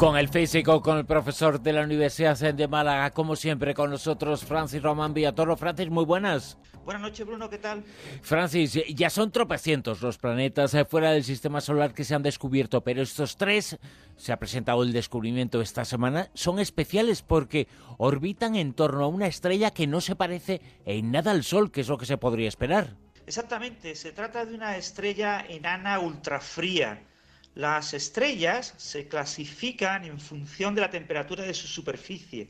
Con el físico, con el profesor de la Universidad de Málaga, como siempre, con nosotros, Francis Román Villatoro. Francis, muy buenas. Buenas noches, Bruno, ¿qué tal? Francis, ya son tropecientos los planetas eh, fuera del sistema solar que se han descubierto, pero estos tres, se ha presentado el descubrimiento esta semana, son especiales porque orbitan en torno a una estrella que no se parece en nada al Sol, que es lo que se podría esperar. Exactamente, se trata de una estrella enana ultrafría las estrellas se clasifican en función de la temperatura de su superficie,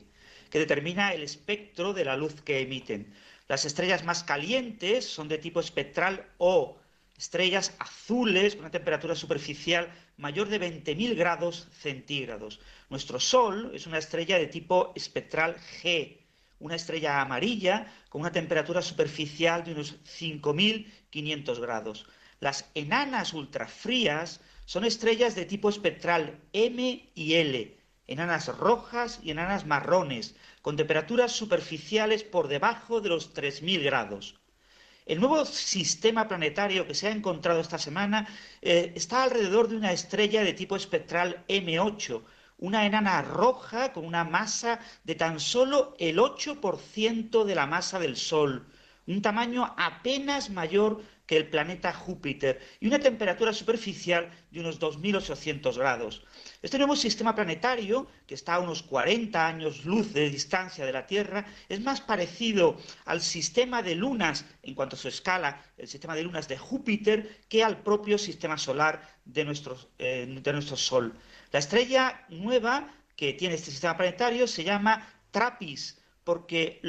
que determina el espectro de la luz que emiten. Las estrellas más calientes son de tipo espectral O, estrellas azules con una temperatura superficial mayor de 20.000 grados centígrados. Nuestro Sol es una estrella de tipo espectral G, una estrella amarilla con una temperatura superficial de unos 5.500 grados. Las enanas ultrafrías son estrellas de tipo espectral M y L, enanas rojas y enanas marrones, con temperaturas superficiales por debajo de los 3.000 grados. El nuevo sistema planetario que se ha encontrado esta semana eh, está alrededor de una estrella de tipo espectral M8, una enana roja con una masa de tan solo el 8% de la masa del Sol, un tamaño apenas mayor que el planeta Júpiter y una temperatura superficial de unos 2.800 grados. Este nuevo sistema planetario, que está a unos 40 años luz de distancia de la Tierra, es más parecido al sistema de lunas en cuanto a su escala, el sistema de lunas de Júpiter, que al propio sistema solar de nuestro, eh, de nuestro Sol. La estrella nueva que tiene este sistema planetario se llama TRAPPIST, porque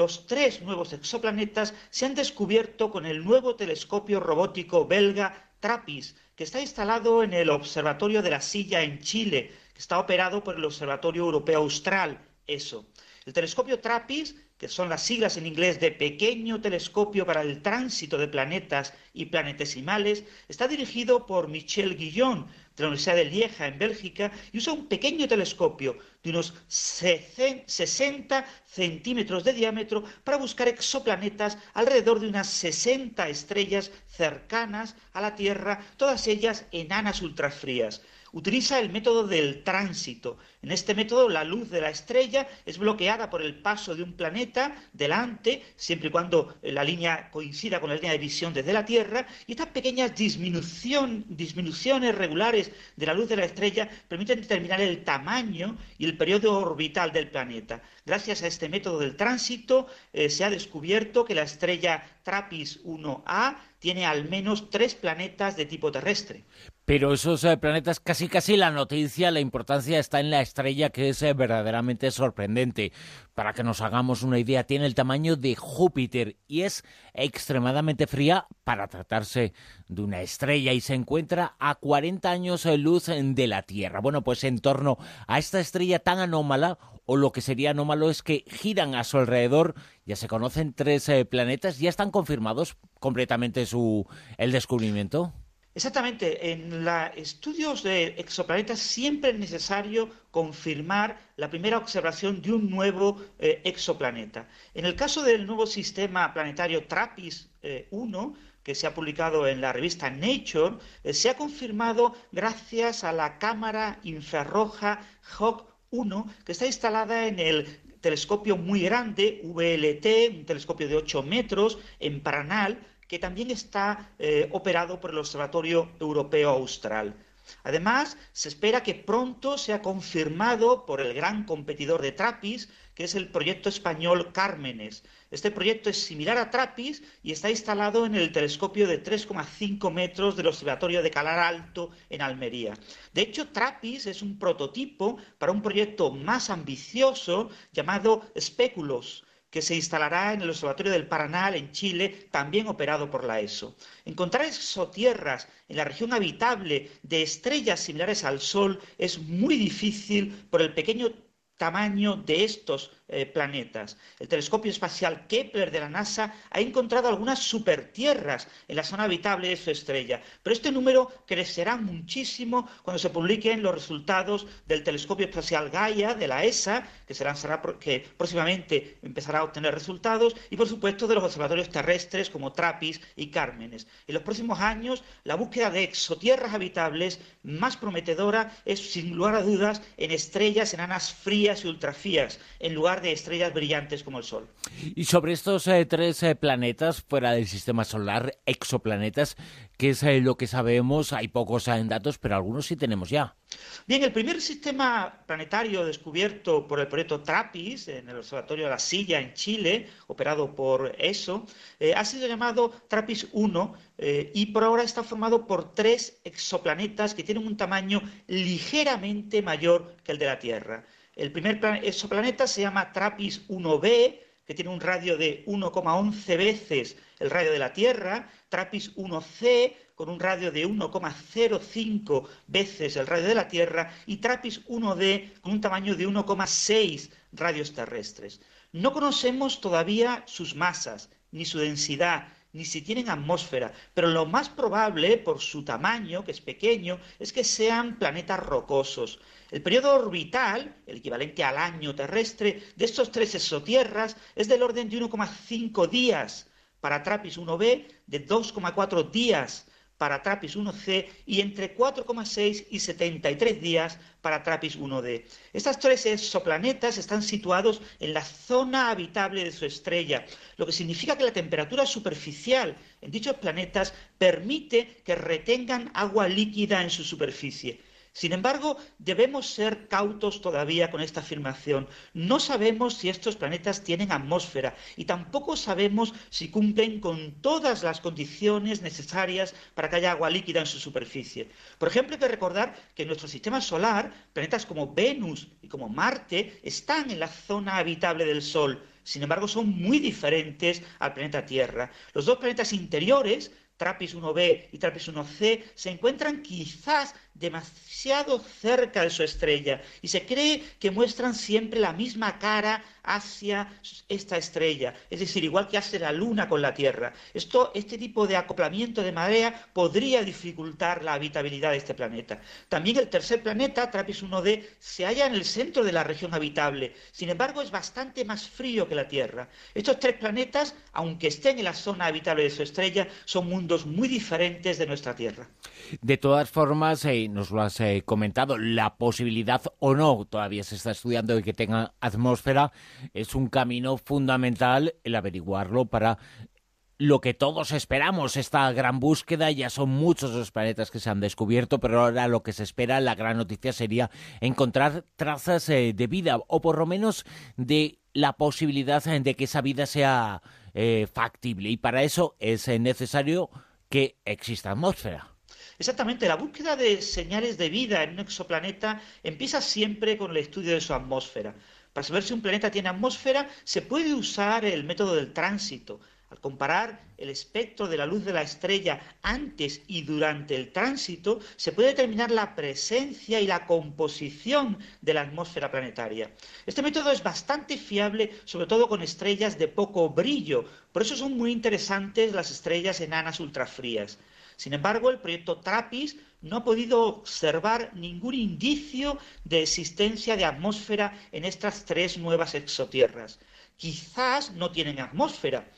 los tres nuevos exoplanetas se han descubierto con el nuevo telescopio robótico belga TRAPPIST, que está instalado en el Observatorio de la Silla en Chile, que está operado por el Observatorio Europeo Austral, ESO. El telescopio TRAPPIST, que son las siglas en inglés de Pequeño Telescopio para el Tránsito de Planetas y Planetesimales, está dirigido por Michel Guillon, de la Universidad de Lieja, en Bélgica, y usa un pequeño telescopio de unos 60 centímetros de diámetro para buscar exoplanetas alrededor de unas 60 estrellas cercanas a la Tierra, todas ellas enanas ultrafrías utiliza el método del tránsito. En este método la luz de la estrella es bloqueada por el paso de un planeta delante, siempre y cuando la línea coincida con la línea de visión desde la Tierra, y estas pequeñas disminuciones regulares de la luz de la estrella permiten determinar el tamaño y el periodo orbital del planeta. Gracias a este método del tránsito eh, se ha descubierto que la estrella TRAPPIST 1A tiene al menos tres planetas de tipo terrestre. Pero esos eh, planetas, casi casi la noticia, la importancia está en la estrella que es eh, verdaderamente sorprendente. Para que nos hagamos una idea, tiene el tamaño de Júpiter y es extremadamente fría para tratarse de una estrella y se encuentra a 40 años de luz de la Tierra. Bueno, pues en torno a esta estrella tan anómala, o lo que sería anómalo es que giran a su alrededor, ya se conocen tres eh, planetas, ya están confirmados completamente su el descubrimiento. Exactamente, en los estudios de exoplanetas siempre es necesario confirmar la primera observación de un nuevo eh, exoplaneta. En el caso del nuevo sistema planetario TRAPPIST-1, eh, que se ha publicado en la revista Nature, eh, se ha confirmado gracias a la cámara infrarroja HAWK 1, que está instalada en el telescopio muy grande, VLT, un telescopio de 8 metros, en Paranal, que también está eh, operado por el Observatorio Europeo Austral. Además, se espera que pronto sea confirmado por el gran competidor de TRAPPIST, que es el proyecto español Cármenes. Este proyecto es similar a TRAPPIST y está instalado en el telescopio de 3,5 metros del Observatorio de Calar Alto en Almería. De hecho, TRAPPIST es un prototipo para un proyecto más ambicioso llamado Speculos que se instalará en el Observatorio del Paranal, en Chile, también operado por la ESO. Encontrar exotierras en la región habitable de estrellas similares al Sol es muy difícil por el pequeño tamaño de estos eh, planetas. El telescopio espacial Kepler de la NASA ha encontrado algunas supertierras en la zona habitable de su estrella, pero este número crecerá muchísimo cuando se publiquen los resultados del telescopio espacial Gaia de la ESA, que, se lanzará, que próximamente empezará a obtener resultados, y por supuesto de los observatorios terrestres como TRAPPIST y Cármenes. En los próximos años, la búsqueda de exotierras habitables más prometedora es, sin lugar a dudas, en estrellas enanas frías y ultrafrías, en lugar de estrellas brillantes como el Sol. Y sobre estos eh, tres eh, planetas fuera del sistema solar, exoplanetas, ¿qué es eh, lo que sabemos? Hay pocos en datos, pero algunos sí tenemos ya. Bien, el primer sistema planetario descubierto por el proyecto TRAPPIST en el Observatorio de la Silla en Chile, operado por ESO, ha sido llamado TRAPPIST-1 y por ahora está formado por tres exoplanetas que tienen un tamaño ligeramente mayor que el de la Tierra. El primer exoplaneta se llama TRAPPIST 1b, que tiene un radio de 1,11 veces el radio de la Tierra, TRAPPIST 1c con un radio de 1,05 veces el radio de la Tierra y TRAPPIST 1d con un tamaño de 1,6 radios terrestres. No conocemos todavía sus masas, ni su densidad, ni si tienen atmósfera, pero lo más probable, por su tamaño, que es pequeño, es que sean planetas rocosos. El periodo orbital, el equivalente al año terrestre, de estos tres exotierras es del orden de 1,5 días para TRAPPIST 1b, de 2,4 días para TRAPPIST 1c y entre 4,6 y 73 días para TRAPPIST 1d. Estas tres exoplanetas están situados en la zona habitable de su estrella, lo que significa que la temperatura superficial en dichos planetas permite que retengan agua líquida en su superficie. Sin embargo, debemos ser cautos todavía con esta afirmación. No sabemos si estos planetas tienen atmósfera y tampoco sabemos si cumplen con todas las condiciones necesarias para que haya agua líquida en su superficie. Por ejemplo, hay que recordar que en nuestro sistema solar, planetas como Venus y como Marte están en la zona habitable del Sol. Sin embargo, son muy diferentes al planeta Tierra. Los dos planetas interiores TRAPPIST 1b y TRAPPIST 1c se encuentran quizás demasiado cerca de su estrella y se cree que muestran siempre la misma cara hacia esta estrella, es decir, igual que hace la Luna con la Tierra. Esto, este tipo de acoplamiento de marea podría dificultar la habitabilidad de este planeta. También el tercer planeta, TRAPPIST 1d, se halla en el centro de la región habitable, sin embargo es bastante más frío que la Tierra. Estos tres planetas, aunque estén en la zona habitable de su estrella, son mundos muy diferentes de nuestra Tierra. De todas formas, eh, nos lo has eh, comentado, la posibilidad o no, todavía se está estudiando de que tenga atmósfera, es un camino fundamental el averiguarlo para lo que todos esperamos, esta gran búsqueda, ya son muchos los planetas que se han descubierto, pero ahora lo que se espera, la gran noticia sería encontrar trazas eh, de vida, o por lo menos de la posibilidad de que esa vida sea factible. Y para eso es necesario que exista atmósfera. Exactamente, la búsqueda de señales de vida en un exoplaneta empieza siempre con el estudio de su atmósfera. Para saber si un planeta tiene atmósfera, se puede usar el método del tránsito. Al comparar el espectro de la luz de la estrella antes y durante el tránsito, se puede determinar la presencia y la composición de la atmósfera planetaria. Este método es bastante fiable, sobre todo con estrellas de poco brillo, por eso son muy interesantes las estrellas enanas ultrafrías. Sin embargo, el proyecto TRAPPIST no ha podido observar ningún indicio de existencia de atmósfera en estas tres nuevas exotierras. Quizás no tienen atmósfera.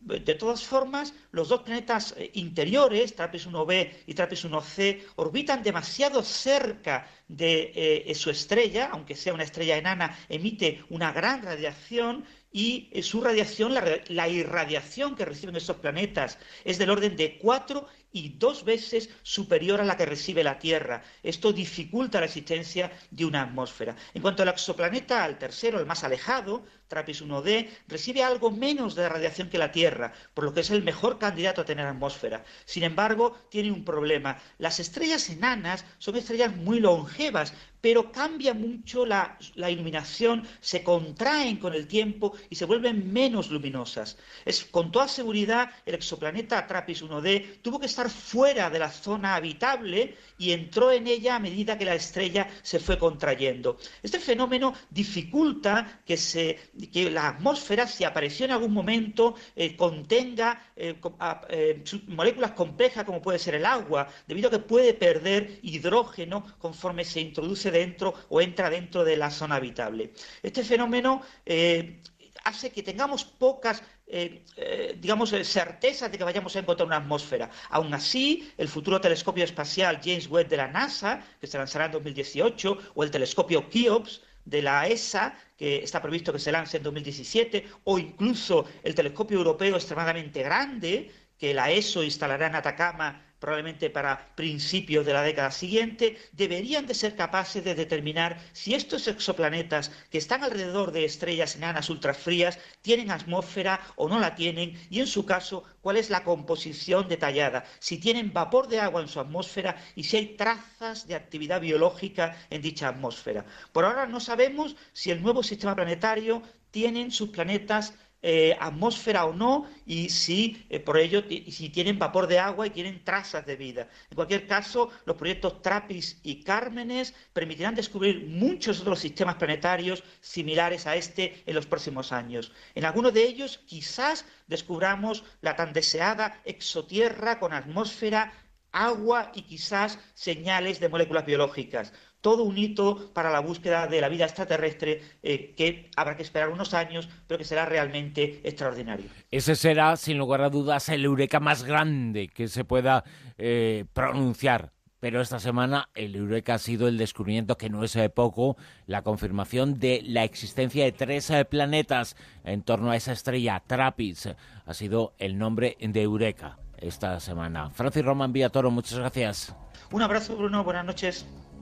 De todas formas, los dos planetas eh, interiores, TRAPPIST 1b y TRAPPIST 1c, orbitan demasiado cerca de eh, su estrella, aunque sea una estrella enana, emite una gran radiación y eh, su radiación, la, irradiación que reciben estos planetas es del orden de cuatro y dos veces superior a la que recibe la Tierra. Esto dificulta la existencia de una atmósfera. En cuanto al exoplaneta, al tercero, el más alejado, TRAPPIST 1D, recibe algo menos de radiación que la Tierra, por lo que es el mejor candidato a tener atmósfera. Sin embargo, tiene un problema. Las estrellas enanas son estrellas muy longevas, pero cambia mucho la, iluminación, se contraen con el tiempo y se vuelven menos luminosas. Es, con toda seguridad, el exoplaneta TRAPPIST 1D tuvo que estar fuera de la zona habitable y entró en ella a medida que la estrella se fue contrayendo. Este fenómeno dificulta que, la atmósfera, si apareció en algún momento, eh, contenga eh, eh, moléculas complejas como puede ser el agua, debido a que puede perder hidrógeno conforme se introduce dentro o entra dentro de la zona habitable. Este fenómeno hace que tengamos pocas digamos, certezas de que vayamos a encontrar una atmósfera. Aún así, el futuro telescopio espacial James Webb de la NASA, que se lanzará en 2018, o el telescopio Keops de la ESA, que está previsto que se lance en 2017, o incluso el telescopio europeo extremadamente grande, que la ESO instalará en Atacama probablemente para principios de la década siguiente, deberían de ser capaces de determinar si estos exoplanetas que están alrededor de estrellas enanas ultrafrías tienen atmósfera o no la tienen y en su caso cuál es la composición detallada, si tienen vapor de agua en su atmósfera y si hay trazas de actividad biológica en dicha atmósfera. Por ahora no sabemos si el nuevo sistema planetario tiene sus planetas eh, atmósfera o no y si eh, por ello si tienen vapor de agua y tienen trazas de vida. En cualquier caso, los proyectos TRAPPIST y Cármenes permitirán descubrir muchos otros sistemas planetarios similares a este en los próximos años. En algunos de ellos quizás descubramos la tan deseada exotierra con atmósfera agua y quizás señales de moléculas biológicas todo un hito para la búsqueda de la vida extraterrestre eh, que habrá que esperar unos años, pero que será realmente extraordinario. Ese será, sin lugar a dudas, el eureka más grande que se pueda eh, pronunciar. Pero esta semana el Eureka ha sido el descubrimiento, que no es poco, la confirmación de la existencia de tres eh, planetas en torno a esa estrella, Trappist. Ha sido el nombre de Eureka esta semana. Francis Roman Villatoro, muchas gracias. Un abrazo, Bruno. Buenas noches.